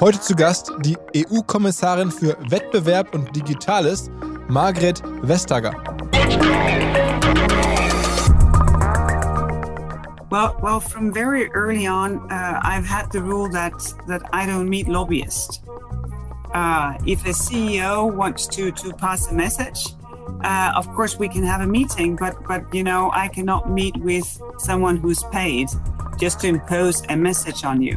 Heute zu Gast die EU-Kommissarin für Wettbewerb und Digitales, Margrethe Vestager. Well, well, from very early on, uh, I've had the rule that that I don't meet lobbyists. Uh, if a CEO wants to to pass a message, uh, of course we can have a meeting. But but you know, I cannot meet with someone who's paid just to impose a message on you.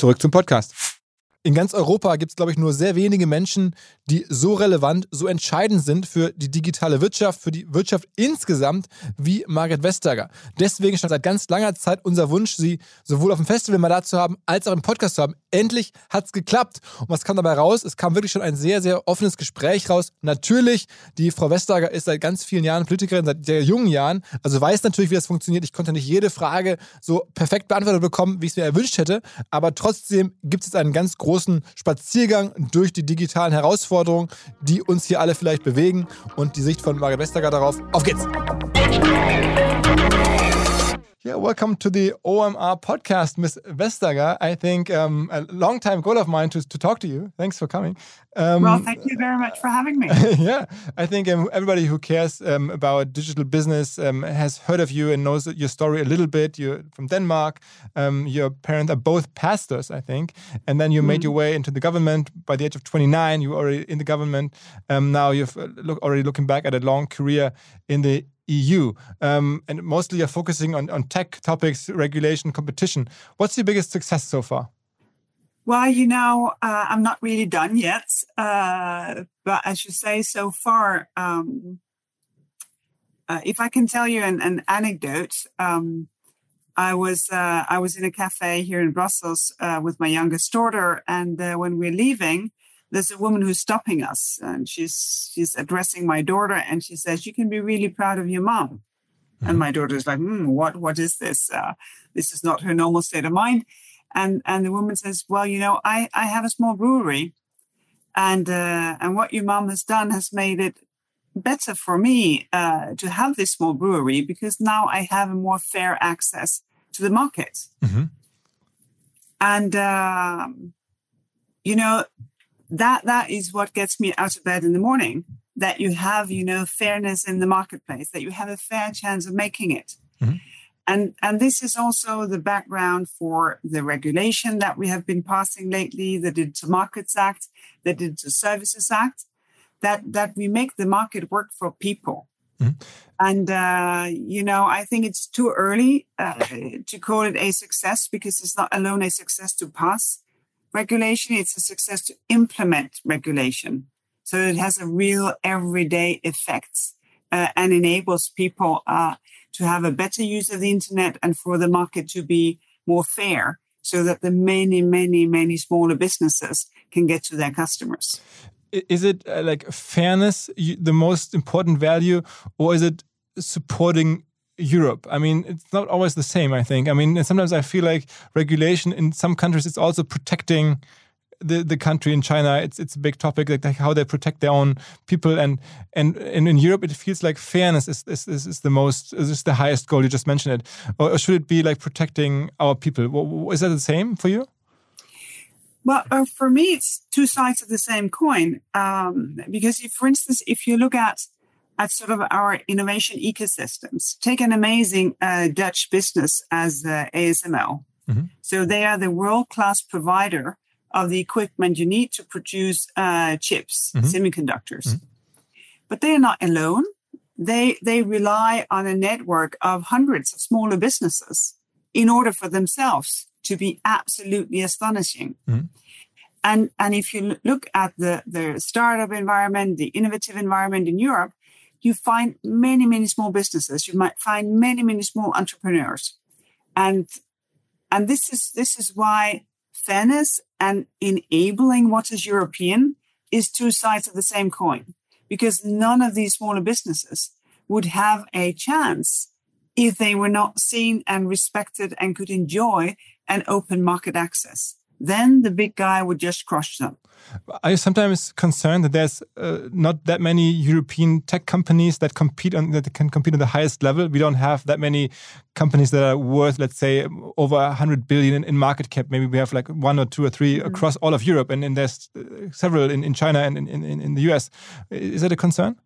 Zurück zum Podcast. In ganz Europa gibt es, glaube ich, nur sehr wenige Menschen, die so relevant, so entscheidend sind für die digitale Wirtschaft, für die Wirtschaft insgesamt wie Margaret Vestager. Deswegen stand seit ganz langer Zeit unser Wunsch, sie sowohl auf dem Festival mal da zu haben, als auch im Podcast zu haben. Endlich hat es geklappt. Und was kam dabei raus? Es kam wirklich schon ein sehr, sehr offenes Gespräch raus. Natürlich, die Frau Vestager ist seit ganz vielen Jahren Politikerin, seit sehr jungen Jahren, also weiß natürlich, wie das funktioniert. Ich konnte nicht jede Frage so perfekt beantwortet bekommen, wie ich es mir erwünscht hätte. Aber trotzdem gibt es jetzt einen ganz großen Spaziergang durch die digitalen Herausforderungen, die uns hier alle vielleicht bewegen und die Sicht von Margaret Vestager darauf. Auf geht's! Yeah, welcome to the OMR podcast, Miss Vestager. I think um, a long time goal of mine to, to talk to you. Thanks for coming. Um, Well, thank you very much for having me. yeah, I think um, everybody who cares um, about digital business um, has heard of you and knows your story a little bit. You're from Denmark. Um, your parents are both pastors, I think. And then you made your way into the government. By the age of 29, you were already in the government. Um, now you've uh, look, already looking back at a long career in the EU. Um, and mostly you're focusing on, on tech topics, regulation, competition. What's your biggest success so far? Well, you know, uh, I'm not really done yet. Uh, but as you say, so far, um, uh, if I can tell you an, an anecdote, um, I was uh, I was in a cafe here in Brussels uh, with my youngest daughter, and uh, when we're leaving, there's a woman who's stopping us, and she's she's addressing my daughter, and she says, "You can be really proud of your mom." And my daughter's like, hmm, "What? What is this? Uh, this is not her normal state of mind." And and the woman says, "Well, you know, I I have a small brewery, and uh, and what your mom has done has made it better for me uh, to have this small brewery because now I have a more fair access to the market." Mhm. And um, you know that that is what gets me out of bed in the morning. That you have, you know, fairness in the marketplace. That you have a fair chance of making it. Mhm. And and this is also the background for the regulation that we have been passing lately, the Digital Markets Act, the Digital Services Act, that that we make the market work for people. Mhm. And uh, you know, I think it's too early uh, to call it a success because it's not alone a success to pass regulation; it's a success to implement regulation. So it has a real everyday effect uh, and enables people uh, to have a better use of the internet and for the market to be more fair so that the many, many, many smaller businesses can get to their customers. Is it uh, like fairness the most important value, or is it supporting Europe. I mean, it's not always the same, I think. I mean, sometimes I feel like regulation in some countries, it's also protecting the, the country in China. It's it's a big topic, like, like how they protect their own people. And, and and in Europe, it feels like fairness is, is, is, is the most, is the highest goal. You just mentioned it. Or, or should it be like protecting our people? Is that the same for you? Well, uh, for me, it's two sides of the same coin. Um, because, if, for instance, if you look at at sort of our innovation ecosystems. Take an amazing uh, Dutch business as uh, ASML. Mm-hmm. So they are the world class provider of the equipment you need to produce uh, chips, mm-hmm. semiconductors. Mm-hmm. But they are not alone. They they rely on a network of hundreds of smaller businesses in order for themselves to be absolutely astonishing. Mm-hmm. And and if you look at the the startup environment, the innovative environment in Europe, you find many, many small businesses. You might find many, many small entrepreneurs. And, and this is, this is why fairness and enabling what is European is two sides of the same coin, because none of these smaller businesses would have a chance if they were not seen and respected and could enjoy an open market access. Then the big guy would just crush them. Are you sometimes concerned that there's uh, not that many European tech companies that compete on that can compete on the highest level? We don't have that many companies that are worth, let's say, over 100 billion in, in market cap. Maybe we have like one or two or 3 mm -hmm. across all of Europe, and, and there's uh, several in, in China and in, in, in the US. Is that a concern?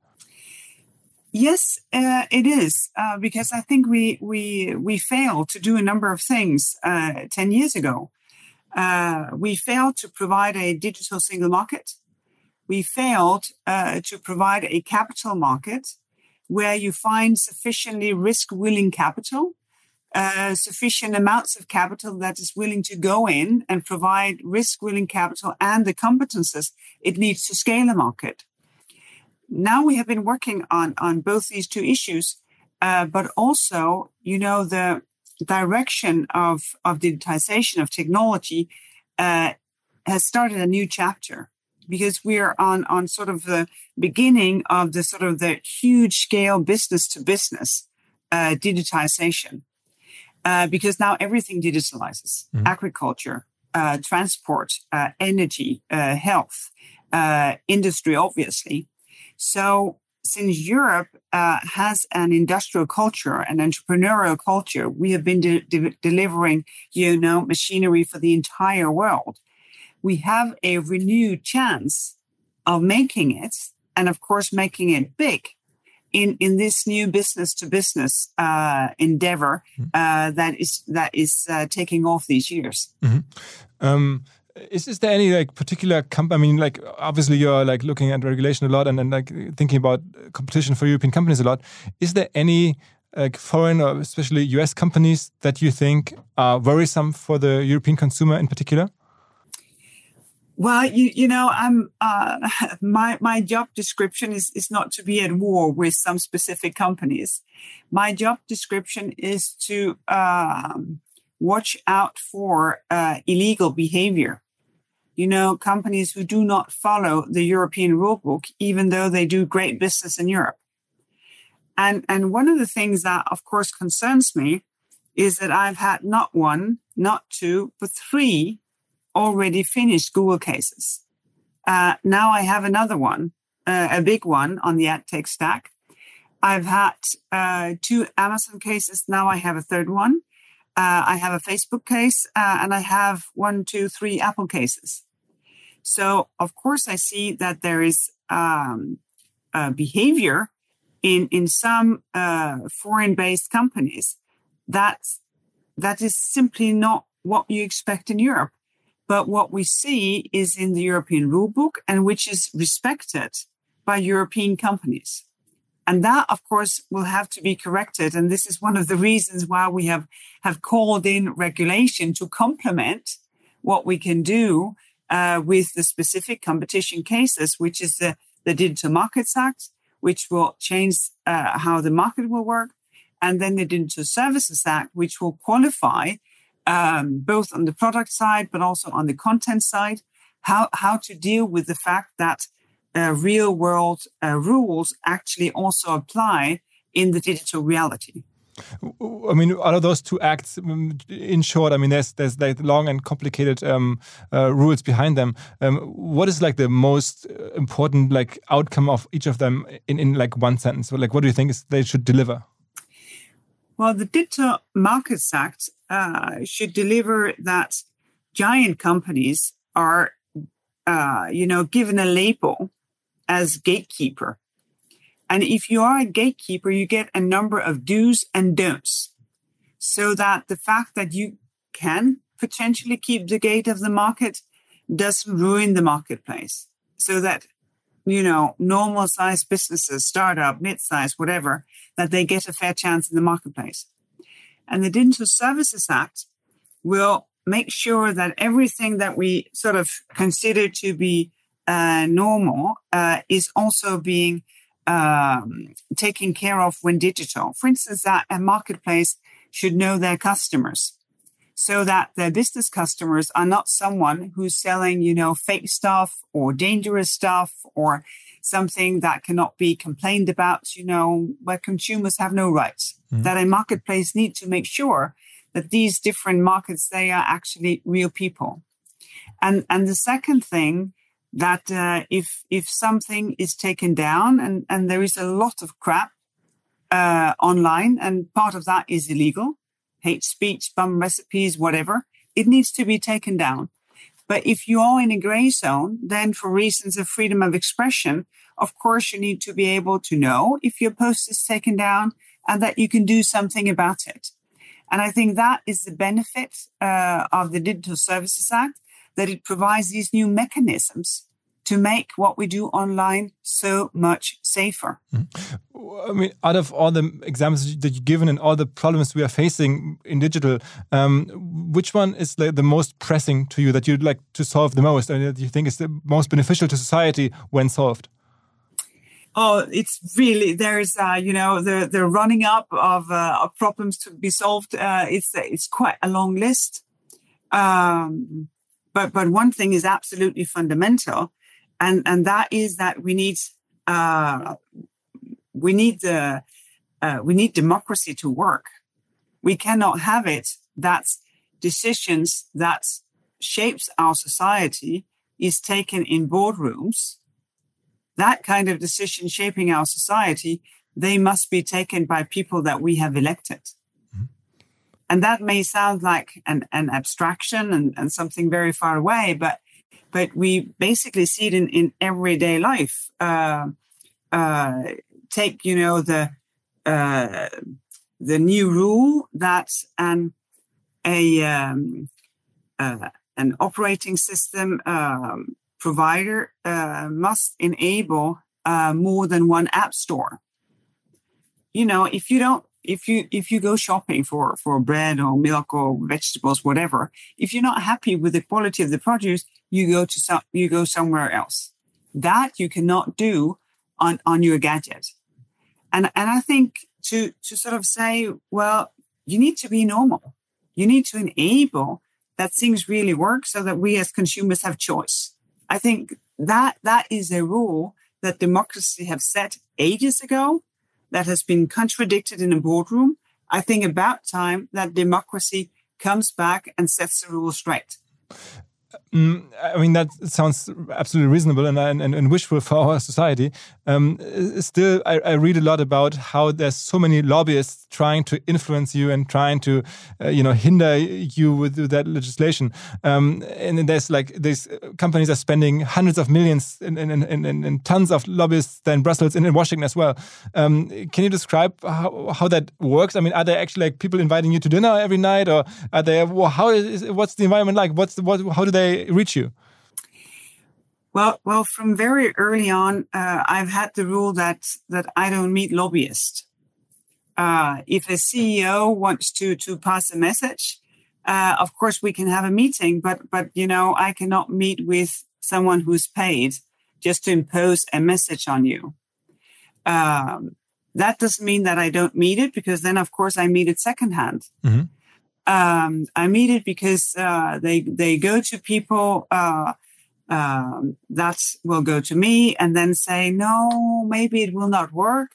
Yes, uh, it is uh, because I think we we we failed to do a number of things uh, ten years ago. Uh, we failed to provide a digital single market. We failed uh, to provide a capital market where you find sufficiently risk willing capital, uh, sufficient amounts of capital that is willing to go in and provide risk willing capital and the competences it needs to scale a market. Now we have been working on, on both these two issues, uh, but also, you know, the direction of, of digitization of technology uh, has started a new chapter because we're on on sort of the beginning of the sort of the huge scale business to business uh, digitization uh, because now everything digitalizes mm-hmm. agriculture uh, transport uh, energy uh, health uh, industry obviously so since Europe uh, has an industrial culture, an entrepreneurial culture, we have been de- de- delivering, you know, machinery for the entire world. We have a renewed chance of making it, and of course, making it big in in this new business to business uh, endeavor hmm. uh, that is that is uh, taking off these years. Mm-hmm. Um, is, is there any like particular company? I mean, like obviously you're like looking at regulation a lot and, and like thinking about competition for European companies a lot. Is there any like foreign or especially US companies that you think are worrisome for the European consumer in particular? Well, you you know, I'm uh, my my job description is is not to be at war with some specific companies. My job description is to um, watch out for uh, illegal behavior you know, companies who do not follow the European rulebook, even though they do great business in Europe. And, and one of the things that, of course, concerns me is that I've had not one, not two, but three already finished Google cases. Uh, now I have another one, uh, a big one on the ad tech stack. I've had uh, two Amazon cases. Now I have a third one. Uh, I have a Facebook case uh, and I have one, two, three Apple cases. So, of course, I see that there is um, behavior in in some uh, foreign-based companies that's that is simply not what you expect in Europe. But what we see is in the European rulebook and which is respected by European companies. And that, of course, will have to be corrected. And this is one of the reasons why we have, have called in regulation to complement what we can do uh, with the specific competition cases, which is the, the Digital Markets Act, which will change uh, how the market will work, and then the Digital Services Act, which will qualify um, both on the product side, but also on the content side, how, how to deal with the fact that uh, real world uh, rules actually also apply in the digital reality. I mean, out of those two acts, um, in short, I mean, there's there's like long and complicated um, uh, rules behind them. Um, what is like the most uh, important like outcome of each of them in in like one sentence? Like, what do you think is they should deliver? Well, the Digital Markets Act uh, should deliver that giant companies are, uh, you know, given a label as gatekeeper. And if you are a gatekeeper, you get a number of do's and don'ts so that the fact that you can potentially keep the gate of the market doesn't ruin the marketplace. So that, you know, normal sized businesses, startup, mid-size, whatever, that they get a fair chance in the marketplace. And the Digital Services Act will make sure that everything that we sort of consider to be uh, normal uh, is also being um, taken care of when digital. For instance, that a marketplace should know their customers so that their business customers are not someone who's selling, you know, fake stuff or dangerous stuff or something that cannot be complained about, you know, where consumers have no rights. Mm-hmm. That a marketplace needs to make sure that these different markets, they are actually real people. And, and the second thing that uh, if if something is taken down and and there is a lot of crap uh, online and part of that is illegal hate speech bum recipes whatever it needs to be taken down. But if you are in a gray zone then for reasons of freedom of expression of course you need to be able to know if your post is taken down and that you can do something about it. And i think that is the benefit uh, of the digital services act that it provides these new mechanisms to make what we do online so much safer. Mm-hmm. I mean, out of all the examples that you've given and all the problems we are facing in digital, um, which one is like the most pressing to you that you'd like to solve the most and that you think is the most beneficial to society when solved? Oh, it's really there's uh, you know the the running up of, uh, of problems to be solved. Uh, it's it's quite a long list. Um, but but one thing is absolutely fundamental, and and that is that we need uh, we need the uh, we need democracy to work. We cannot have it that decisions that shapes our society is taken in boardrooms. That kind of decision shaping our society, they must be taken by people that we have elected. And that may sound like an, an abstraction and, and something very far away, but but we basically see it in, in everyday life. Uh, uh, take, you know, the uh, the new rule that an a um, uh, an operating system um, provider uh, must enable uh, more than one app store. You know, if you don't if you if you go shopping for for bread or milk or vegetables whatever if you're not happy with the quality of the produce you go to some you go somewhere else. That you cannot do on on your gadget. And and i think to to sort of say well you need to be normal. You need to enable that things really work so that we as consumers have choice. I think that that is a rule that democracy have set ages ago that has been contradicted in a boardroom. I think about time that democracy comes back and sets the rules straight. Mm, I mean, that sounds absolutely reasonable and, and, and wishful for our society. Um, still, I, I, read a lot about how there's so many lobbyists trying to influence you and trying to, uh, you know, hinder you with, with that legislation. Um, and there's like these companies are spending hundreds of millions and, tons of lobbyists there in Brussels and in Washington as well. Um, can you describe how, how that works? I mean, are there actually like people inviting you to dinner every night, or are there? How is what's the environment like? What's the, what? How do they reach you? Well, well, from very early on, uh, I've had the rule that that I don't meet lobbyists. Uh, if a CEO wants to to pass a message, uh, of course we can have a meeting, but but you know I cannot meet with someone who's paid just to impose a message on you. Um, that doesn't mean that I don't meet it because then of course I meet it secondhand. Mm-hmm. Um, I meet it because uh, they they go to people uh, um, that will go to me and then say, no, maybe it will not work,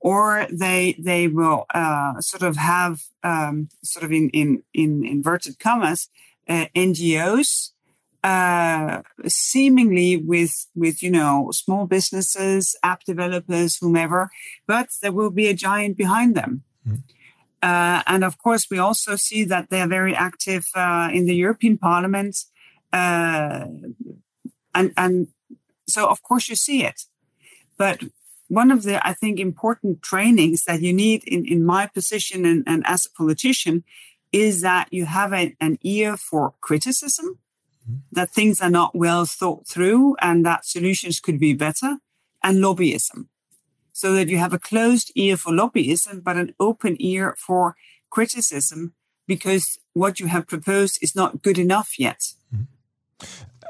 or they they will uh, sort of have um, sort of in in in inverted commas uh, NGOs uh, seemingly with with you know small businesses, app developers, whomever, but there will be a giant behind them. Mm. Uh, and of course, we also see that they are very active uh, in the European Parliament, uh, and and so of course you see it. But one of the I think important trainings that you need in in my position and, and as a politician is that you have a, an ear for criticism, mm-hmm. that things are not well thought through, and that solutions could be better, and lobbyism so that you have a closed ear for lobbyism, but an open ear for criticism because what you have proposed is not good enough yet. Mm -hmm.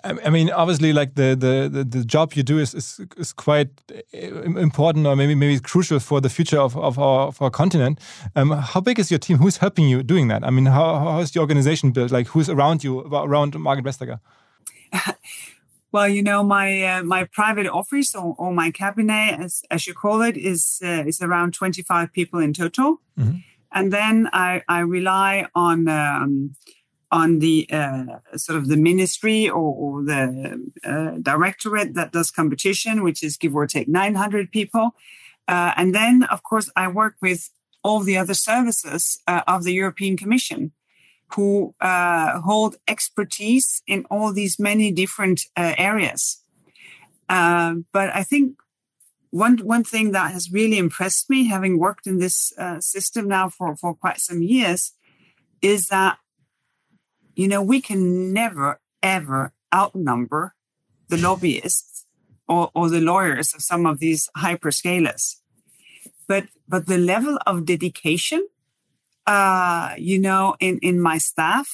I mean, obviously, like the, the, the, job you do is, is, is quite uh, important, or maybe maybe crucial for the future of, of our of our continent. Um, how big is your team? Who's helping you doing that? I mean, how how is the organization built? Like, who's around you around Margrethe Vestager? Well, you know, my uh, my private office or, or, my cabinet, as as you call it, is uh, is around twenty five people in total, mm-hmm. and then I I rely on um, on the uh, sort of the ministry or, or the uh, directorate that does competition, which is give or take nine hundred people, uh, and then of course I work with all the other services uh, of the European Commission who uh, hold expertise in all these many different uh, areas. Uh, but I think one one thing that has really impressed me, having worked in this uh, system now for for quite some years, is that you know we can never ever outnumber the lobbyists or, or the lawyers of some of these hyperscalers. But but the level of dedication uh, you know, in, in my staff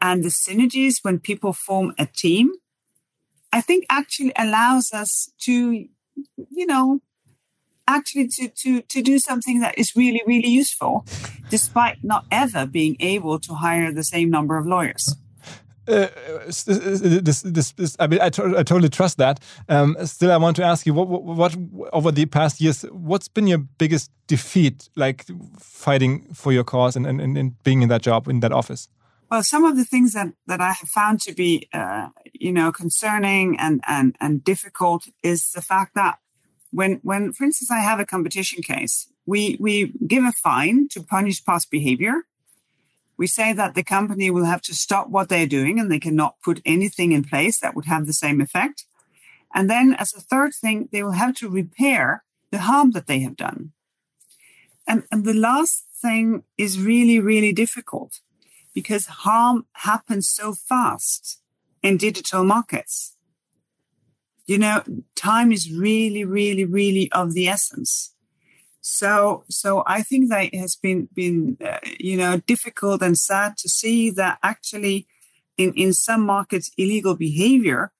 and the synergies when people form a team, I think actually allows us to, you know, actually to, to, to do something that is really, really useful, despite not ever being able to hire the same number of lawyers. Uh, this, this, this, I mean, I, to, I totally trust that. Um, still, I want to ask you, what, what, what, over the past years, what's been your biggest defeat, like fighting for your cause and, and, and being in that job, in that office? Well, some of the things that, that I have found to be, uh, you know, concerning and, and, and difficult is the fact that when, when, for instance, I have a competition case, we, we give a fine to punish past behavior we say that the company will have to stop what they're doing and they cannot put anything in place that would have the same effect. And then, as a third thing, they will have to repair the harm that they have done. And, and the last thing is really, really difficult because harm happens so fast in digital markets. You know, time is really, really, really of the essence. So, so I think that it has been been uh, you know difficult and sad to see that actually, in in some markets, illegal behavior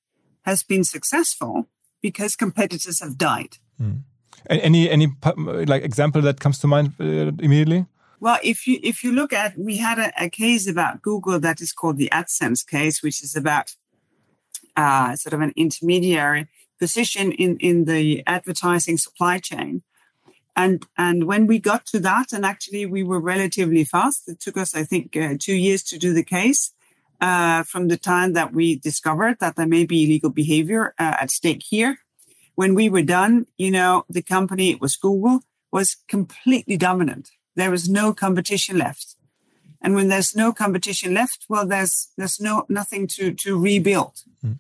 has been successful because competitors have died. Mm. Any any like example that comes to mind uh, immediately? Well, if you if you look at, we had a, a, case about Google that is called the AdSense case, which is about uh, sort of an intermediary position in in the advertising supply chain, and and when we got to that, and actually we were relatively fast. It took us, I think, uh, two years to do the case. Uh, from the time that we discovered that there may be illegal behavior uh, at stake here, when we were done, you know, the company it was Google was completely dominant. There was no competition left, and when there's no competition left, well, there's there's no nothing to to rebuild. Mm.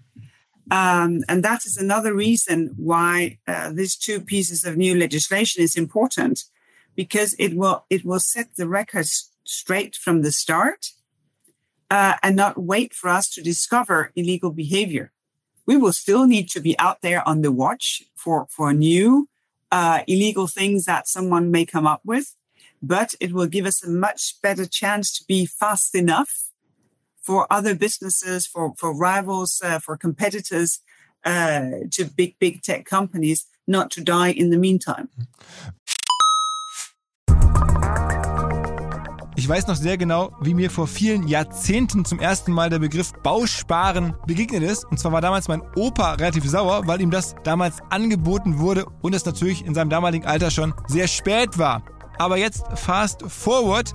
Um, and that is another reason why uh, these two pieces of new legislation is important, because it will it will set the record straight from the start, uh, and not wait for us to discover illegal behavior. We will still need to be out there on the watch for for new uh, illegal things that someone may come up with, but it will give us a much better chance to be fast enough for other businesses, for, for rivals, uh, for competitors uh, to big, big tech companies not to die in the meantime. Ich weiß noch sehr genau, wie mir vor vielen Jahrzehnten zum ersten Mal der Begriff Bausparen begegnet ist. Und zwar war damals mein Opa relativ sauer, weil ihm das damals angeboten wurde und es natürlich in seinem damaligen Alter schon sehr spät war. Aber jetzt fast forward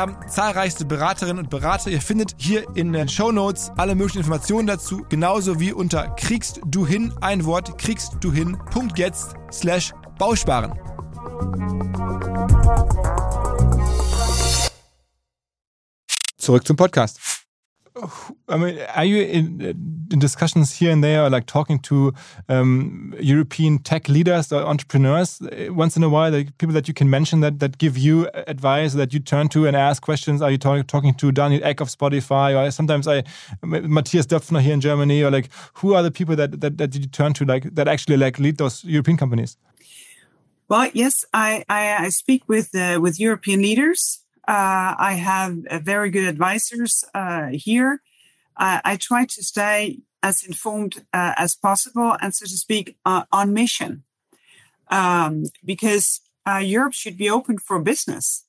haben zahlreichste Beraterinnen und Berater. Ihr findet hier in den Show Notes alle möglichen Informationen dazu, genauso wie unter kriegst du hin ein Wort kriegst du hin jetzt slash Bausparen. Zurück zum Podcast. I mean, are you in, in, discussions here and there, like talking to um, European tech leaders or entrepreneurs uh, once in a while? Like people that you can mention that that give you advice that you turn to and ask questions. Are you talk, talking to Daniel Ek of Spotify, or sometimes I Matthias Döpfner here in Germany, or like who are the people that, that that you turn to, like that actually like lead those European companies? Well, yes, I I, I speak with uh, with European leaders. Uh, I have very good advisors uh, here. I try to stay as informed uh, as possible and, so to speak, uh, on mission. Um, because uh, Europe should be open for business,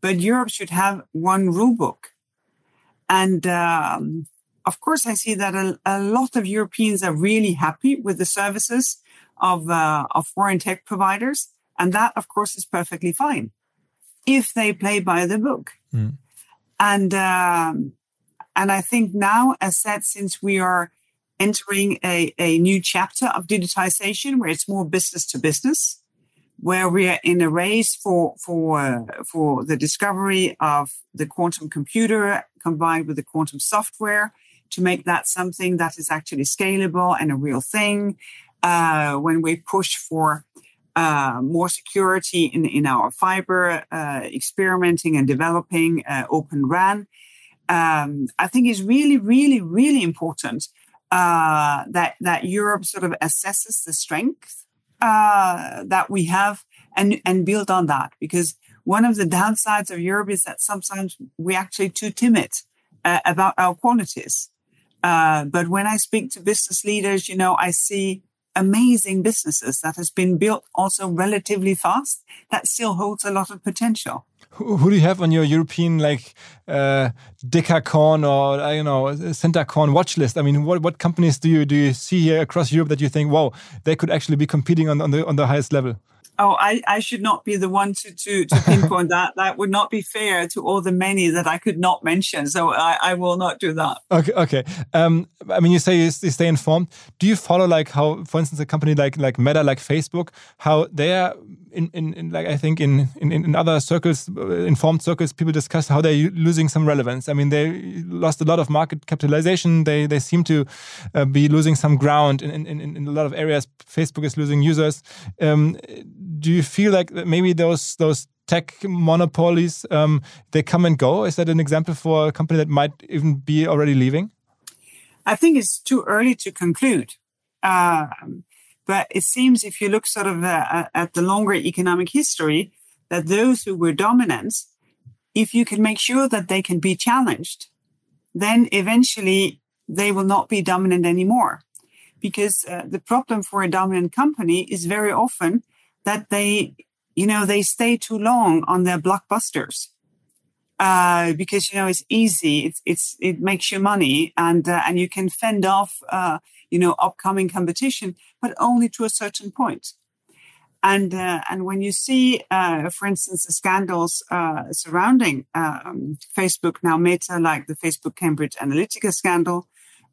but Europe should have one rule book. And um, of course, I see that a, a, lot of Europeans are really happy with the services of, of foreign tech providers. And that, of course, is perfectly fine if they play by the book. Mm. And um, and I think now, as said, since we are entering a, a new chapter of digitization where it's more business to business, where we are in a race for for uh, for the discovery of the quantum computer combined with the quantum software to make that something that is actually scalable and a real thing. Uh, when we push for uh, more security in, in our fiber, uh, experimenting and developing uh, Open RAN. Um, I think is really, really, really important uh, that that Europe sort of assesses the strength uh, that we have and and build on that because one of the downsides of Europe is that sometimes we're actually too timid about our qualities. but when I speak to business leaders, you know, I see amazing businesses that has been built also relatively fast that still holds a lot of potential. Who, who do you have on your European like uh, Decacorn or uh, you know Centicorn watch list? I mean, what what companies do you do you see here across Europe that you think, wow, they could actually be competing on, on the on the highest level? Oh, I, I should not be the one to, to, to pinpoint that. That would not be fair to all the many that I could not mention. So I, I will not do that. Okay. Okay. Um, I mean, you say you, stay informed. Do you follow like how, for instance, a company like, like Meta, like Facebook, how they are in, in, in like, I think in, in, in other circles, uh, informed circles, people discuss how they're losing some relevance. I mean, they lost a lot of market capitalization. They, they seem to uh, be losing some ground in, in, in a lot of areas. Facebook is losing users. Um, do you feel like maybe those those tech monopolies um, they come and go? Is that an example for a company that might even be already leaving? I think it's too early to conclude. Um, but it seems if you look sort of uh, at the longer economic history, that those who were dominant, if you can make sure that they can be challenged, then eventually they will not be dominant anymore. Because uh, the problem for a dominant company is very often that they, you know, they stay too long on their blockbusters. Uh, because you know it's easy, it's it's it makes you money, and uh, and you can fend off, uh, you know, upcoming competition, but only to a certain point. And uh, and when you see, uh, for instance, the scandals uh, surrounding um, Facebook now Meta, like the Facebook Cambridge Analytica scandal,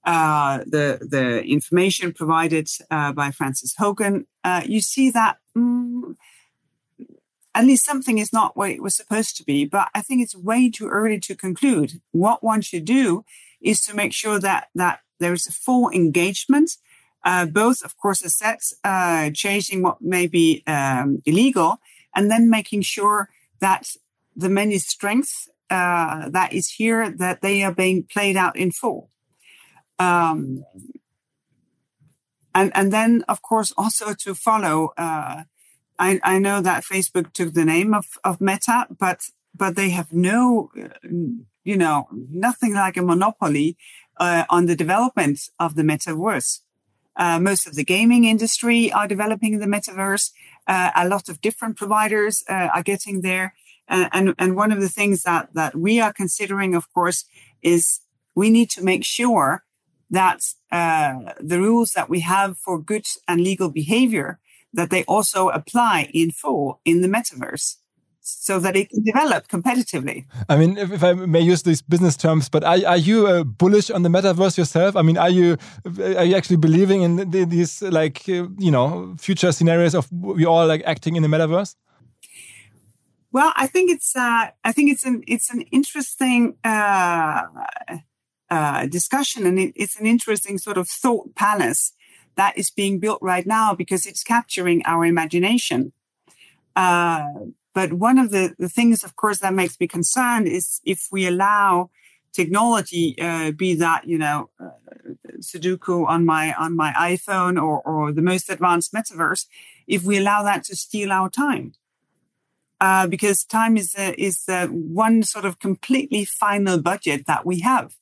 uh, the the information provided uh, by Frances Haugen, uh, you see that mm, at least something is not what it was supposed to be. But I think it's way too early to conclude. What one should do is to make sure that that there is a full engagement, uh, both of course sex, uh, changing what may be um, illegal, and then making sure that the many strengths uh, that is here that they are being played out in full. Um, and and then of course also to follow. Uh, I, I know that Facebook took the name of of Meta, but but they have no, you know, nothing like a monopoly uh, on the development of the metaverse. Uh, most of the gaming industry are developing the metaverse. Uh, a lot of different providers uh, are getting there. Uh, and, and one of the things that, that we are considering, of course, is we need to make sure that uh, the rules that we have for good and legal behavior that they also apply in full in the metaverse so that it can develop competitively. I mean, if, if, I may use these business terms, but are, are you uh, bullish on the metaverse yourself? I mean, are you are you actually believing in these like uh, you know future scenarios of we all like acting in the metaverse? Well, I think it's uh, I think it's an it's an interesting uh, uh, discussion, and it, it's an interesting sort of thought palace that is being built right now because it's capturing our imagination. But one of the, the things, of course, that makes me concerned is if we allow technology, uh, be that you know uh, Sudoku on my on my iPhone or or the most advanced metaverse, if we allow that to steal our time, uh, because time is is one sort of completely final budget that we have,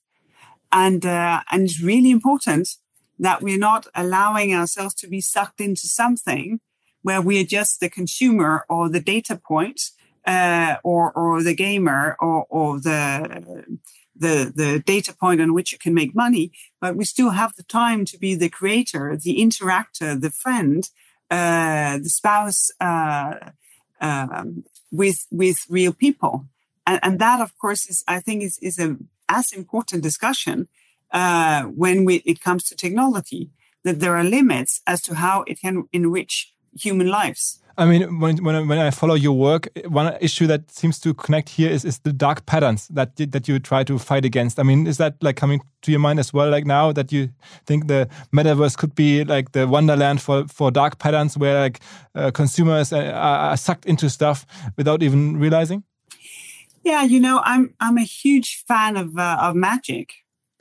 and uh, and it's really important that we're not allowing ourselves to be sucked into something where we are just the consumer or the data point uh, or or the gamer or or the the the data point on which you can make money, but we still have the time to be the creator, the interactor, the friend, uh, the spouse uh, um, with with real people, and, and that of course is I think is is a as important discussion uh, when we, it comes to technology that there are limits as to how it can enrich human lives. I mean, when, when, when I follow your work, one issue that seems to connect here is, is the dark patterns that that you try to fight against. I mean, is that like coming to your mind as well? Like now that you think the metaverse could be like the wonderland for for dark patterns, where like uh, consumers are, are sucked into stuff without even realizing. Yeah, you know, I'm I'm a huge fan of uh, of magic.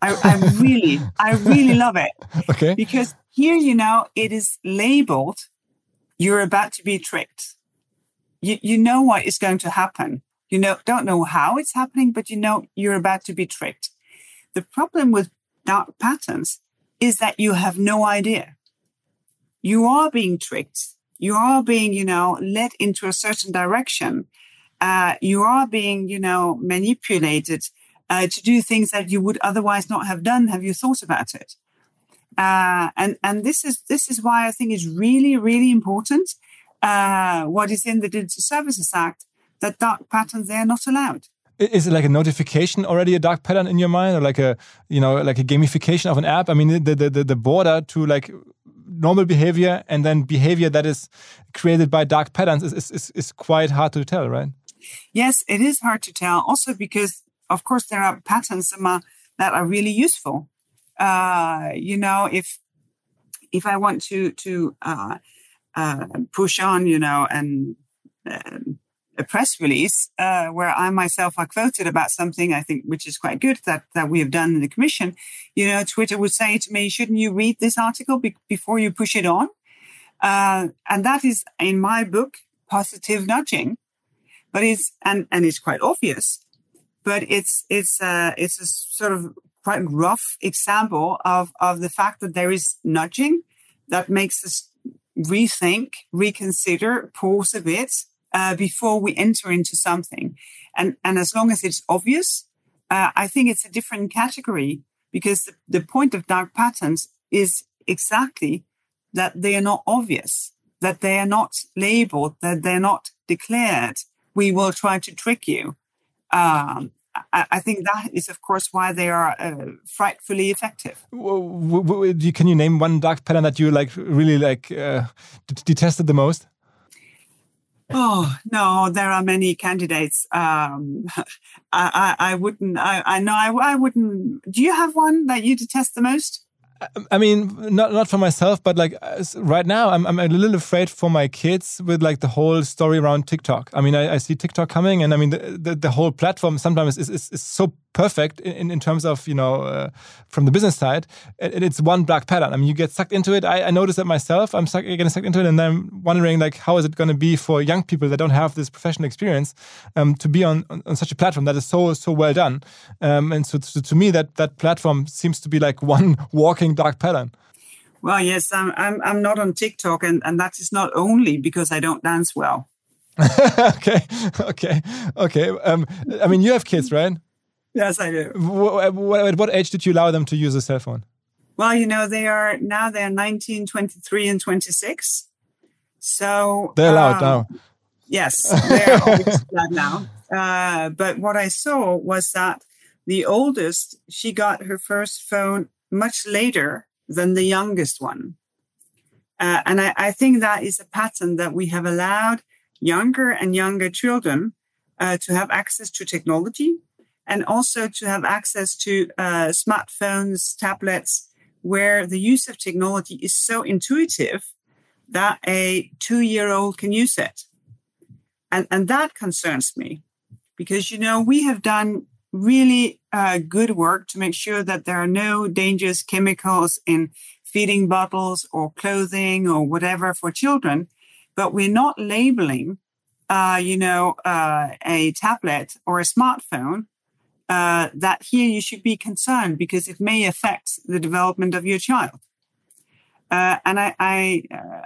I, I really, I really love it. Okay. Because here, you know, it is labeled you're about to be tricked. You, you know what is going to happen. You know, don't know how it's happening, but you know you're about to be tricked. The problem with dark patterns is that you have no idea. You are being tricked. You are being, you know, led into a certain direction. Uh, you are being, you know, manipulated uh, to do things that you would otherwise not have done. Have you thought about it? Uh, and and this is this is why I think it's really really important. Uh, what is in the Digital Services Act that dark patterns they are not allowed. Is it like a notification already a dark pattern in your mind, or like a you know like a gamification of an app? I mean, the the the border to like normal behavior and then behavior that is created by dark patterns is, is, is quite hard to tell, right? Yes, it is hard to tell. Also because, of course, there are patterns that are really useful uh, you know, if if I want to to uh, uh, push on, you know, and um, a press release uh, where I myself are quoted about something I think which is quite good that that we have done in the commission, you know, Twitter would say to me, "Shouldn't you read this article be- before you push it on?" Uh, and that is in my book positive nudging, but it's and and it's quite obvious, but it's it's uh, it's a sort of quite rough example of, of the fact that there is nudging that makes us rethink, reconsider, pause a bit uh, before we enter into something. And, and as long as it's obvious, uh, I think it's a different category because the, the point of dark patterns is exactly that they are not obvious, that they are not labeled, that they're not declared. We will try to trick you. Um, I, I, think that is, of course, why they are uh, frightfully effective. Can you name one dark pattern that you like really like uh, detested the most? Oh no, there are many candidates. Um, I, I, I, wouldn't. I, I know. I, I wouldn't. Do you have one that you detest the most? I mean, not not for myself, but like right now, I'm I'm a little afraid for my kids with like the whole story around TikTok. I mean, I, I see TikTok coming, and I mean the, the, the whole platform sometimes is, is, is so perfect in, in terms of you know uh, from the business side. It, it's one black pattern. I mean, you get sucked into it. I, I noticed it myself. I'm stuck, getting sucked into it, and I'm wondering like how is it going to be for young people that don't have this professional experience um, to be on, on, on such a platform that is so so well done. Um, and so to, to me, that that platform seems to be like one walking dark pattern. Well, yes, I'm I'm I'm not on TikTok, and and that is not only because I don't dance well. okay, okay, okay. Um, I mean, you have kids, right? Yes, I do. What, what, at what age did you allow them to use a cell phone? Well, you know, they are now they're 19, 23, and 26. So they're allowed um, now. Yes, they're allowed now. Uh, but what I saw was that the oldest, she got her first phone much later than the youngest one. Uh, and I, I, think that is a pattern that we have allowed younger and younger children uh, to have access to technology and also to have access to uh, smartphones, tablets, where the use of technology is so intuitive that a two year old can use it. And, and that concerns me because, you know, we have done really uh, good work to make sure that there are no dangerous chemicals in feeding bottles or clothing or whatever for children, but we're not labeling, uh, you know, uh, a tablet or a smartphone uh, that here you should be concerned because it may affect the development of your child. Uh, and I, I, uh,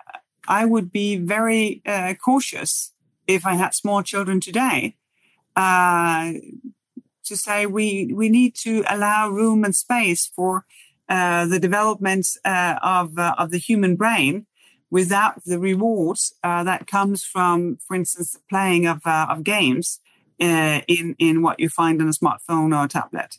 I, would be very cautious if I had small children today to say we we need to allow room and space for uh, the development uh, of uh, of the human brain without the rewards that comes from, for instance, the playing of of games uh, in in what you find on a smartphone or a tablet.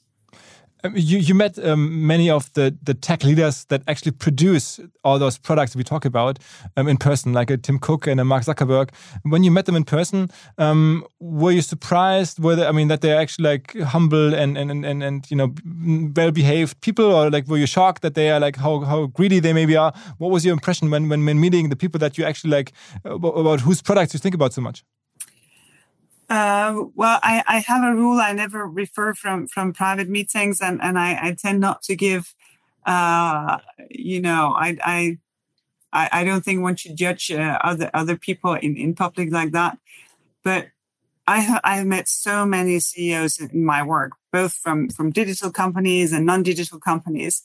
You, you met um, many of the, the tech leaders that actually produce all those products we talk about um, in person, like a Tim Cook and a Mark Zuckerberg. When you met them in person, um, were you surprised? Were they, I mean, that they're actually like humble and and, and, and you know well behaved people, or like were you shocked that they are like how, how greedy they maybe are? What was your impression when, when when meeting the people that you actually like about whose products you think about so much? Uh, well, I, I have a rule. I never refer from from private meetings, and and I, I tend not to give. Uh, you know, I I I don't think one should judge uh, other other people in in public like that. But I ha- I have met so many CEOs in my work, both from from digital companies and non-digital companies,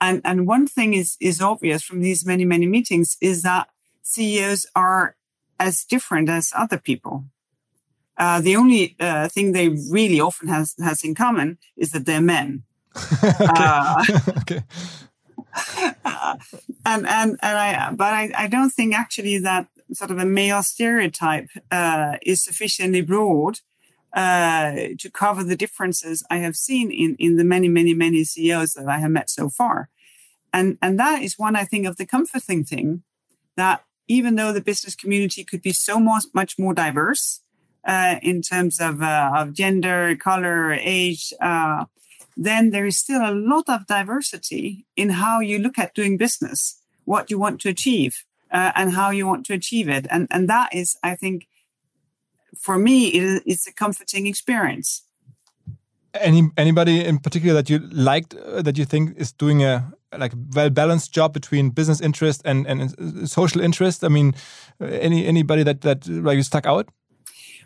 and and one thing is is obvious from these many many meetings is that CEOs are as different as other people uh, the only uh, thing they really often has has in common is that they're men. okay. Uh, and and and I, but I, I don't think actually that sort of a male stereotype uh, is sufficiently broad uh, to cover the differences I have seen in in the many many many CEOs that I have met so far, and and that is one I think of the comforting thing that even though the business community could be so much much more diverse uh, in terms of, uh, of gender, color, age, uh, then there is still a lot of diversity in how you look at doing business, what you want to achieve, uh, and how you want to achieve it. And, and that is, I think, for me, it, it's a comforting experience. Any anybody in particular that you liked uh, that you think is doing a like well balanced job between business interest and and social interest? I mean, any anybody that that like stuck out?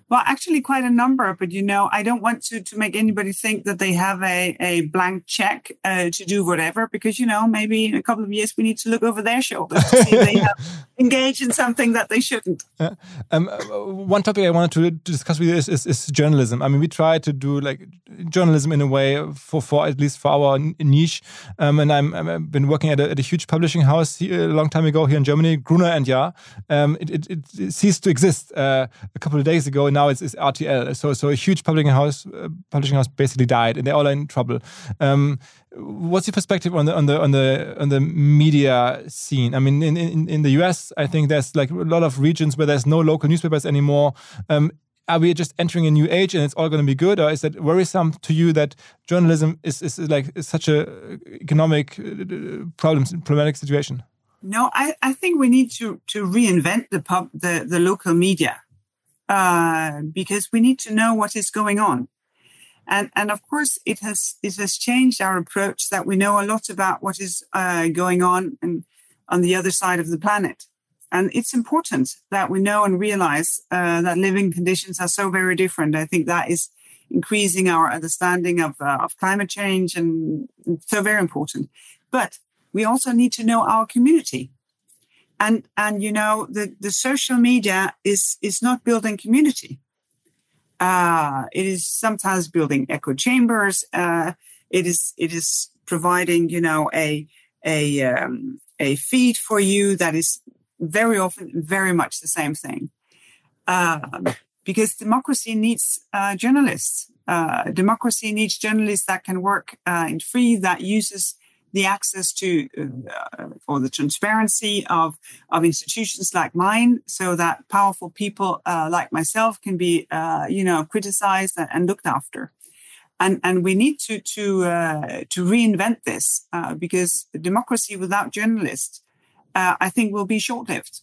Well, actually, quite a number. But you know, I don't want to to make anybody think that they have a a blank check uh, to do whatever, because you know, maybe in a couple of years we need to look over their shoulders to see if they have engaged in something that they shouldn't. Uh, um, one topic I wanted to discuss with you is, is, is journalism. I mean, we try to do like journalism in a way for for at least for our niche. Um, and I'm I've been working at a, at a huge publishing house here, a long time ago here in Germany, Gruner and Jahr. Um, it, it, it, ceased to exist uh, a couple of days ago now it's, it's RTL. So so a huge publishing house uh, publishing house basically died, and they're all in trouble. Um, what's your perspective on the on the on the on the media scene? I mean, in in, in the US, I think there's like a lot of regions where there's no local newspapers anymore. Um, are we just entering a new age and it's all going to be good, or is that worrisome to you that journalism is is like is such a economic uh, problem problematic situation? No, I, I think we need to to reinvent the pub the the local media uh, because we need to know what is going on. And, and of course, it has, it has changed our approach that we know a lot about what is uh, going on and on the other side of the planet. And it's important that we know and realize uh, that living conditions are so very different. I think that is increasing our understanding of, uh, of climate change and so very important. But we also need to know our community. And, and, you know, the, the social media is, is not building community. Uh, it is sometimes building echo chambers. Uh, it is it is providing you know a a um, a feed for you that is very often very much the same thing. Uh, because democracy needs uh, journalists. Uh, democracy needs journalists that can work uh, in free, that uses the access to uh, or the transparency of of institutions like mine, so that powerful people uh, like myself can be, uh, you know, criticized and looked after. And and we need to to uh, to reinvent this uh, because democracy without journalists, uh, I think, will be short lived.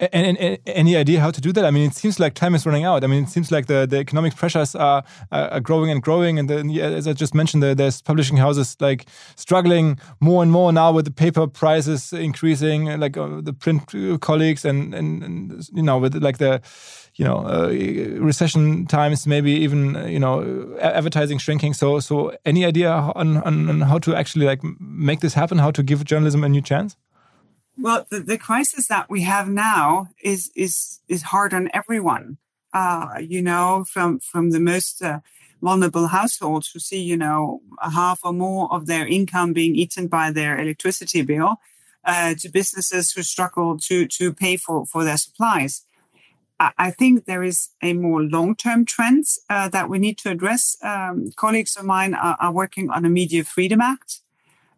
And, and, any idea how to do that? I mean, it seems like time is running out. I mean, it seems like the, the economic pressures are, are growing and growing. And as I just mentioned, the, there's publishing houses like struggling more and more now with the paper prices increasing, like uh, the print colleagues, and, and, and you know, with like the you know uh, recession times, maybe even uh, you know advertising shrinking. So, so any idea on, on, on how to actually like make this happen? How to give journalism a new chance? Well, the, the crisis that we have now is is is hard on everyone. Uh, you know, from from the most uh, vulnerable households who see, you know, half or more of their income being eaten by their electricity bill, uh, to businesses who struggle to to pay for for their supplies. I, think there is a more long term trend uh, that we need to address. Um, colleagues of mine are, are, working on a Media Freedom Act.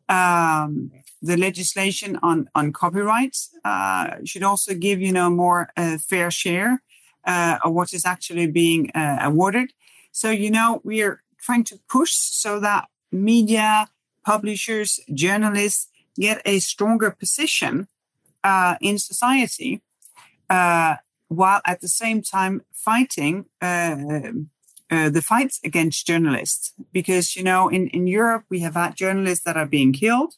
Um, the legislation on on copyright uh, should also give you know more uh, fair share uh, of what is actually being uh, awarded. So you know we are trying to push so that media, publishers, journalists get a stronger position uh, in society, uh, while at the same time fighting. The fights against journalists, because you know, in, in Europe, we have had journalists that are being killed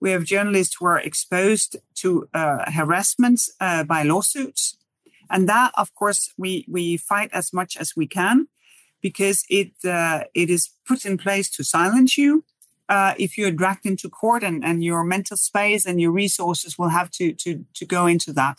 we have journalists who are exposed to uh, harassment uh, by lawsuits. And that, of course, we, we fight as much as we can because it, uh, it is put in place to silence you. uh, if you're dragged into court and, and your mental space and your resources will have to, to, to go into that.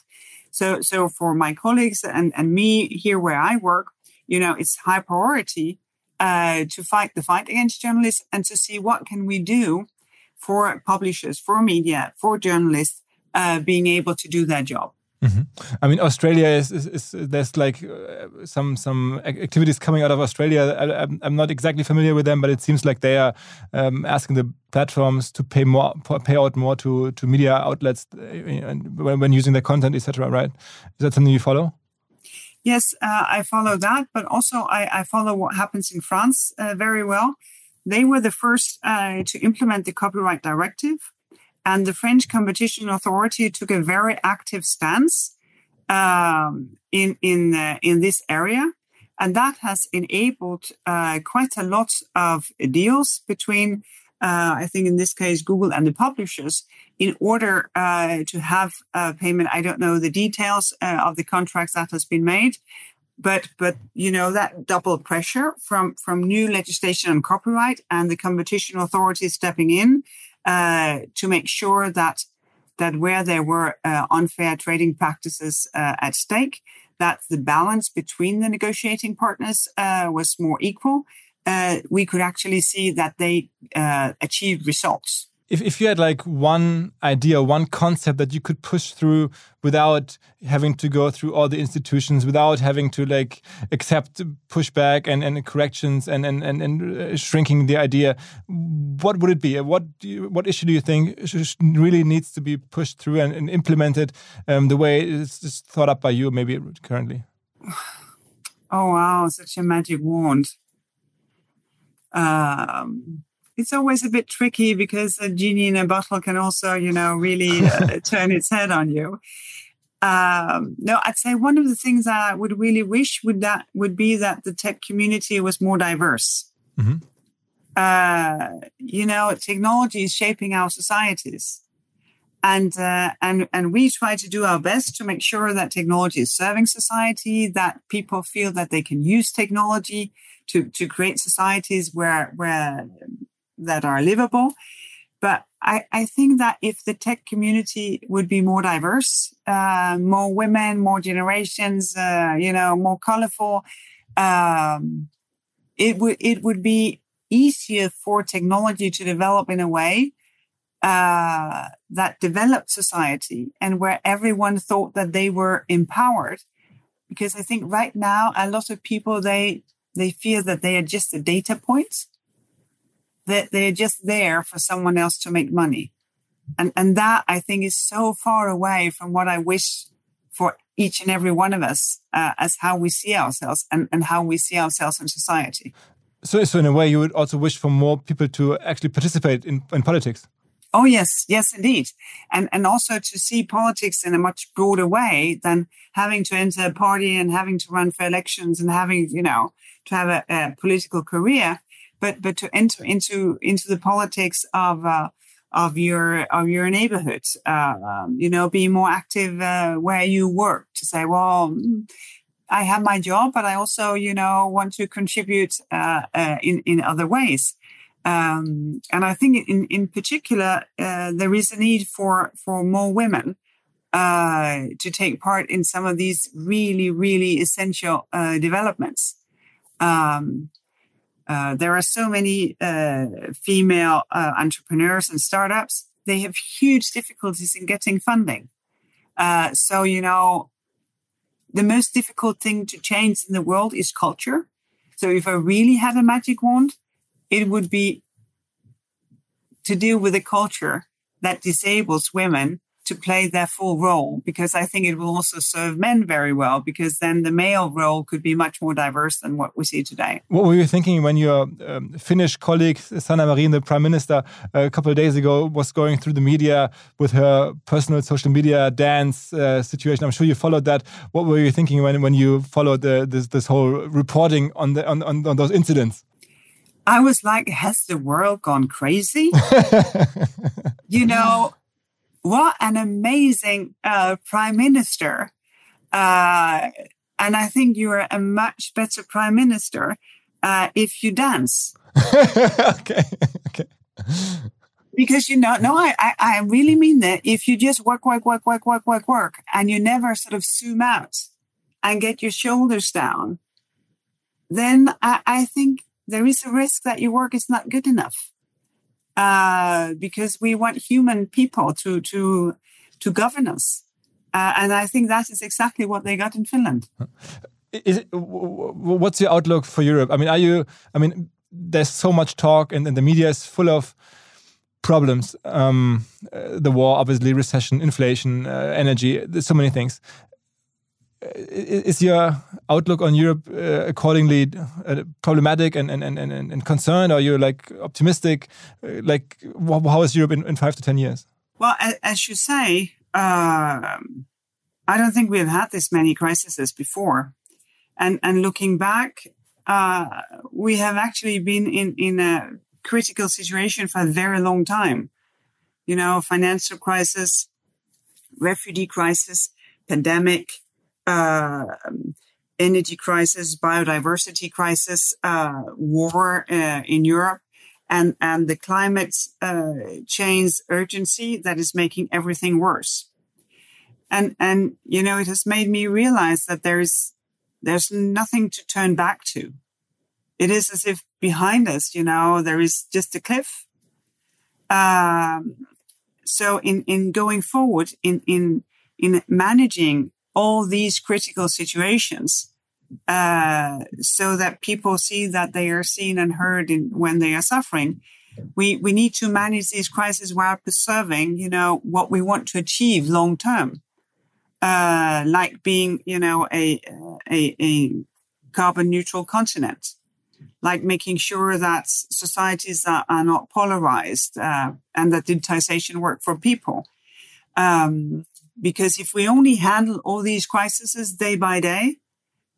So, so for my colleagues and, and me here where I work, you know, it's high priority uh, to fight the fight against journalists and to see what can we do for publishers, for media, for journalists uh, being able to do their job. Mm-hmm. I mean, Australia is, is, is there's like uh, some some activities coming out of Australia. I, am not exactly familiar with them, but it seems like they are um, asking the platforms to pay more, pay out more to to media outlets uh, when, when using their content, etc. Right? Is that something you follow? Yes, uh, I follow that, but also I, I follow what happens in France uh, very well. They were the first uh, to implement the copyright directive and the French competition authority took a very active stance um, in in uh, in this area, and that has enabled uh, quite a lot of deals between, I think in this case, Google and the publishers, in order uh, to have payment. I don't know the details uh, of the contracts that has been made, but but you know that double pressure from from new legislation on copyright and the competition authority stepping in uh, to make sure that that where there were uh, unfair trading practices uh, at stake, that the balance between the negotiating partners uh, was more equal. Uh, we could actually see that they achieved results if, if you had like one idea, one concept that you could push through without having to go through all the institutions, without having to like accept pushback and, and corrections and, and, and, and uh, shrinking the idea, what would it be? What you, what issue do you think really needs to be pushed through and, and implemented um, the way it's thought up by you, maybe currently? Oh wow, such a magic wand. Um, it's always a bit tricky because a genie in a bottle can also, you know, really uh, turn its head on you. Um, no, I'd say one of the things I would really wish would that would be that the tech community was more diverse. Mm-hmm. Uh, you know, technology is shaping our societies, and uh, and and we try to do our best to make sure that technology is serving society, that people feel that they can use technology to to create societies where where that are livable. But I, I think that if the tech community would be more diverse, uh, more women, more generations, uh, you know, more colorful, um, it would it would be easier for technology to develop in a way uh, that developed society and where everyone thought that they were empowered. Because I think right now a lot of people they they feel that they are just a data points that they're just there for someone else to make money. And, and that I think is so far away from what I wish for each and every one of us uh, as how we see ourselves and, and how we see ourselves in society. So, so in a way, you would also wish for more people to actually participate in, in politics. Oh yes, yes, indeed, and and also to see politics in a much broader way than having to enter a party and having to run for elections and having you know to have a, a political career but but to enter into into the politics of uh, of your of your neighborhood. Uh, um, you know, be more active uh, where you work. To say, well, mm, I have my job, but I also you know want to contribute uh, uh, in in other ways. Um, and I think in in particular uh, there is a need for for more women. to take part in some of these really, really essential developments. Um, uh, there are so many uh, female uh, entrepreneurs and startups. They have huge difficulties in getting funding. Uh, so, you know, the most difficult thing to change in the world is culture. So, if I really had a magic wand, it would be to deal with a culture that disables women to play their full role because I think it will also serve men very well because then the male role could be much more diverse than what we see today. What were you thinking when your um, Finnish colleague Sanna Marin, the prime minister, a couple of days ago was going through the media with her personal social media dance uh, situation? I'm sure you followed that. What were you thinking when, when you followed the, this, this whole reporting on, the, on, on, on those incidents? I was like, has the world gone crazy? you know, what an amazing uh, prime minister. Uh, and I think you're a much better prime minister uh, if you dance. okay. okay. because you know, no, I, I, I really mean that. If you just work, work, work, work, work, work, work, and you never sort of zoom out and get your shoulders down, then I, I think there is a risk that your work is not good enough. Uh, because we want human people to to to govern us, uh, and I think that is exactly what they got in Finland. It, what's your outlook for Europe? I mean, are you? I mean, there's so much talk, and, and the media is full of problems. Um, uh, the war, obviously, recession, inflation, uh, energy. There's so many things. Is your outlook on Europe uh, accordingly uh, problematic and, and, and, and, and concerned? Are you like optimistic? Uh, like, how is Europe in, in five to 10 years? Well, as you say, um, I don't think we've had this many crises before. And, and looking back, uh, we have actually been in, in a critical situation for a very long time. You know, financial crisis, refugee crisis, pandemic, uh, energy crisis, biodiversity crisis, uh, war uh, in Europe, and and the climate uh, change urgency that is making everything worse. And and you know it has made me realize that there's there's nothing to turn back to. It is as if behind us, you know, there is just a cliff. Um, so in in going forward in in in managing all these critical situations uh, so that people see that they are seen and heard in, when they are suffering. We, we need to manage these crises while preserving, you know, what we want to achieve long term. Uh, like being, you know, a, a, a carbon neutral continent, like making sure that societies are, are not polarized uh, and that digitization work for people. Um, because if we only handle all these crises day by day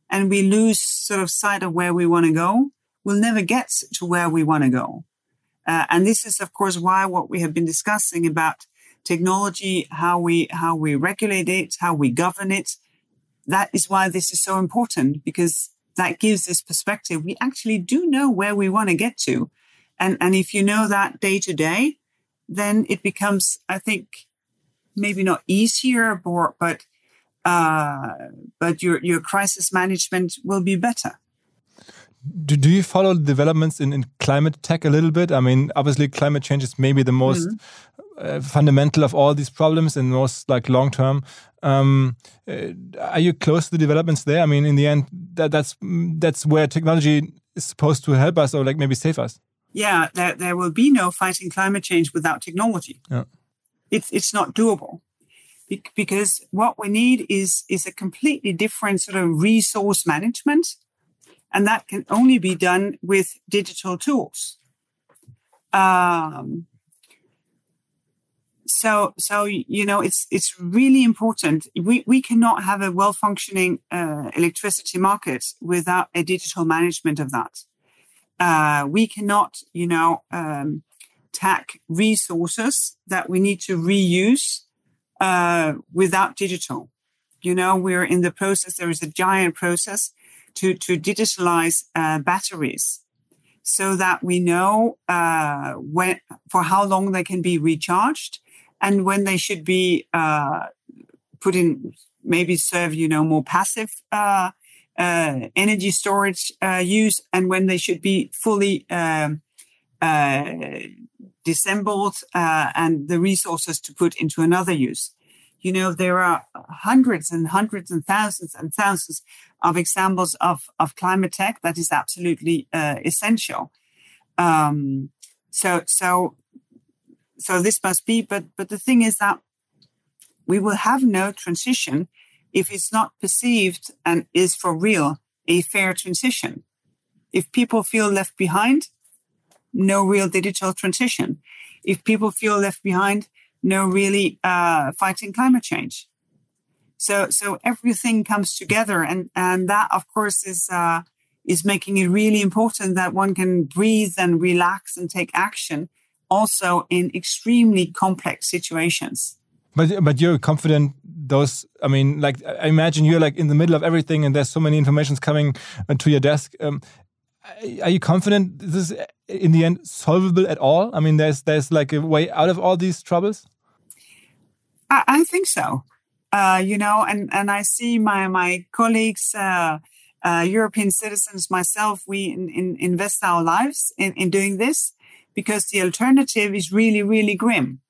and we lose sort of sight of where we want to go, we'll never get to where we want to go. Uh, and this is, of course, why what we have been discussing about technology, how we, how we regulate it, how we govern it. That is why this is so important because that gives this perspective. We actually do know where we want to get to. And, and if you know that day to day, then it becomes, I think, maybe not easier, but but uh, but your your crisis management will be better. Do, do you follow developments in, in climate tech a little bit? I mean, obviously, climate change is maybe the most mm -hmm. uh, fundamental of all these problems and most like long term. Um, uh, are you close to the developments there? I mean, in the end, that, that's that's where technology is supposed to help us or like maybe save us. Yeah, there, there will be no fighting climate change without technology. Yeah it's it's not doable. Because what we need is is a completely different sort of resource management and that can only be done with digital tools. Um, so so you know it's it's really important. We we cannot have a well functioning uh, electricity market without a digital management of that. Uh, we cannot you know um, tack resources that we need to reuse uh, without digital. You know, we're in the process. There is a giant process to to digitalize uh, batteries, so that we know uh, when for how long they can be recharged and when they should be uh, put in. Maybe serve you know more passive uh, uh, energy storage use, and when they should be fully um, disassembled uh, and the resources to put into another use. You know, there are hundreds and hundreds and thousands and thousands of examples of, of climate tech that is absolutely uh, essential. Um, so, so, so this must be, but, but the thing is that we will have no transition if it's not perceived and is for real a fair transition. If people feel left behind, no real digital transition. If people feel left behind, no really uh, fighting climate change. So, so everything comes together, and and that, of course, is uh, is making it really important that one can breathe and relax and take action, also in extremely complex situations. But but you're confident those i mean like i imagine you're like in the middle of everything and there's so many informations coming to your desk um, are you confident this in the end solvable at all? I mean, there's there's like a way out of all these troubles. I, I think so. Uh, you know, and and I see my my colleagues, uh, uh, European citizens, myself, we in, in invest our lives in, in doing this because the alternative is really really grim.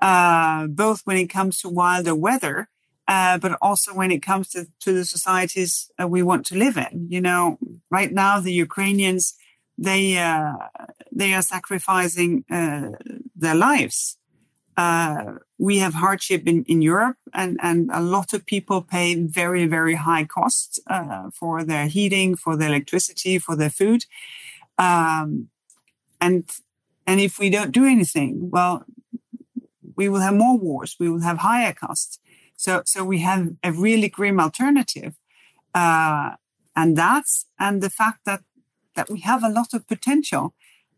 Uh, both when it comes to wilder weather, uh, but also when it comes to, to the societies uh, we want to live in. You know, right now the Ukrainians they uh, they are sacrificing uh, their lives. Uh, we have hardship in, in Europe, and, and a lot of people pay very, very high costs uh, for their heating, for their electricity, for their food. Um, and and if we don't do anything, well, we will have more wars. We will have higher costs. So so we have a really grim alternative, uh, and that's and the fact that that we have a lot of potential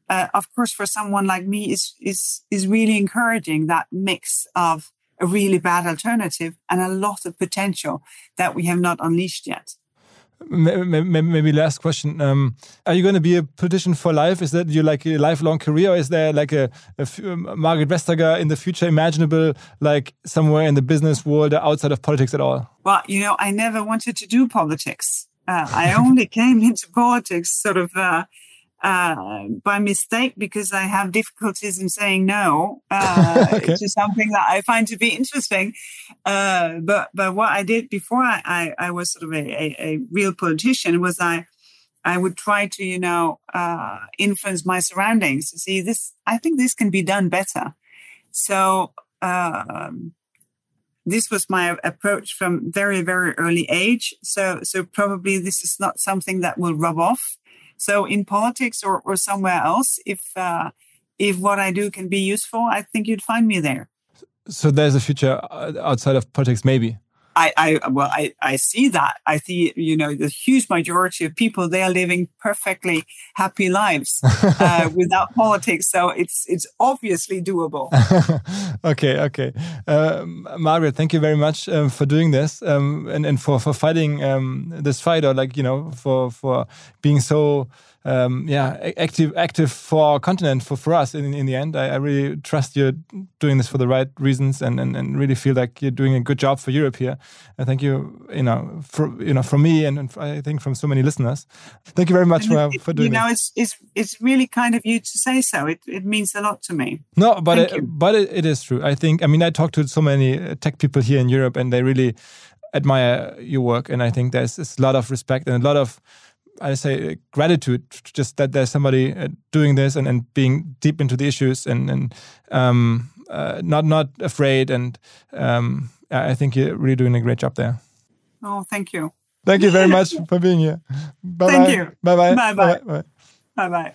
uh, of course, for someone like me, is is is really encouraging that mix of a really bad alternative and a lot of potential that we have not unleashed yet. Maybe last question: um, Are you going to be a politician for life? Is that you like a lifelong career, or is there like a, a um, Margrethe Vestager in the future imaginable, like somewhere in the business world or outside of politics at all? Well, you know, I never wanted to do politics. Uh, I only came into politics sort of. Uh, uh, by mistake because I have difficulties in saying no uh, okay. to something that I find to be interesting. Uh, but but what I did before I, I, I was sort of a, a, a, real politician was I I would try to you know uh, influence my surroundings to see this. I think this can be done better. So. Um, this was my approach from very very early age so so probably this is not something that will rub off so in politics or, or somewhere else, if uh, if what I do can be useful, I think you'd find me there. So there's a future uh, outside of politics, maybe. I, I well, I, I see that. I see, you know, the huge majority of people they are living perfectly happy lives uh, without politics. So it's it's obviously doable. okay, okay, uh, Margrethe, thank you very much um, for doing this um, and and for for fighting um, this fight, or like you know, for for being so um, yeah, active active for our continent, for, for us in, in the end. I, I, really trust you're doing this for the right reasons and, and, and really feel like you're doing a good job for Europe here. And thank you, you know, for, you know, from me and, and I think from so many listeners. Thank you very much for, for doing You know, it's, it's, it's really kind of you to say so. It, it means a lot to me. No, but, it, but it, it is true. I think, I mean, I talk to so many uh, tech people here in Europe and they really admire your work. And I think there's, there's a lot of respect and a lot of, I say gratitude, just that there's somebody uh, doing this and, and being deep into the issues and and um, uh, not not afraid. And um, I think you're really doing a great job there. Oh, thank you. Thank you very much for being here. Bye thank bye. you. Bye bye. Bye bye. Bye bye. bye.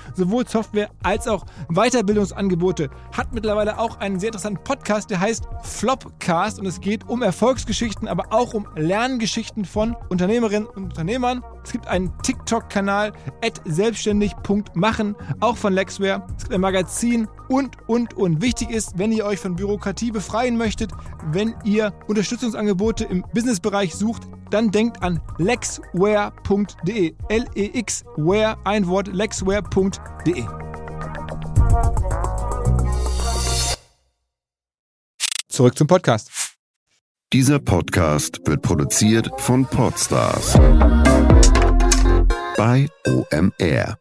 sowohl Software als auch Weiterbildungsangebote. Hat mittlerweile auch einen sehr interessanten Podcast, der heißt Flopcast und es geht um Erfolgsgeschichten, aber auch um Lerngeschichten von Unternehmerinnen und Unternehmern. Es gibt einen TikTok-Kanal selbstständig.machen, auch von Lexware. Es gibt ein Magazin und, und, und. Wichtig ist, wenn ihr euch von Bürokratie befreien möchtet, wenn ihr Unterstützungsangebote im Businessbereich sucht, dann denkt an lexware.de. L-E-X-Ware, ein Wort, lexware.de. Zurück zum Podcast. Dieser Podcast wird produziert von Podstars bei OMR.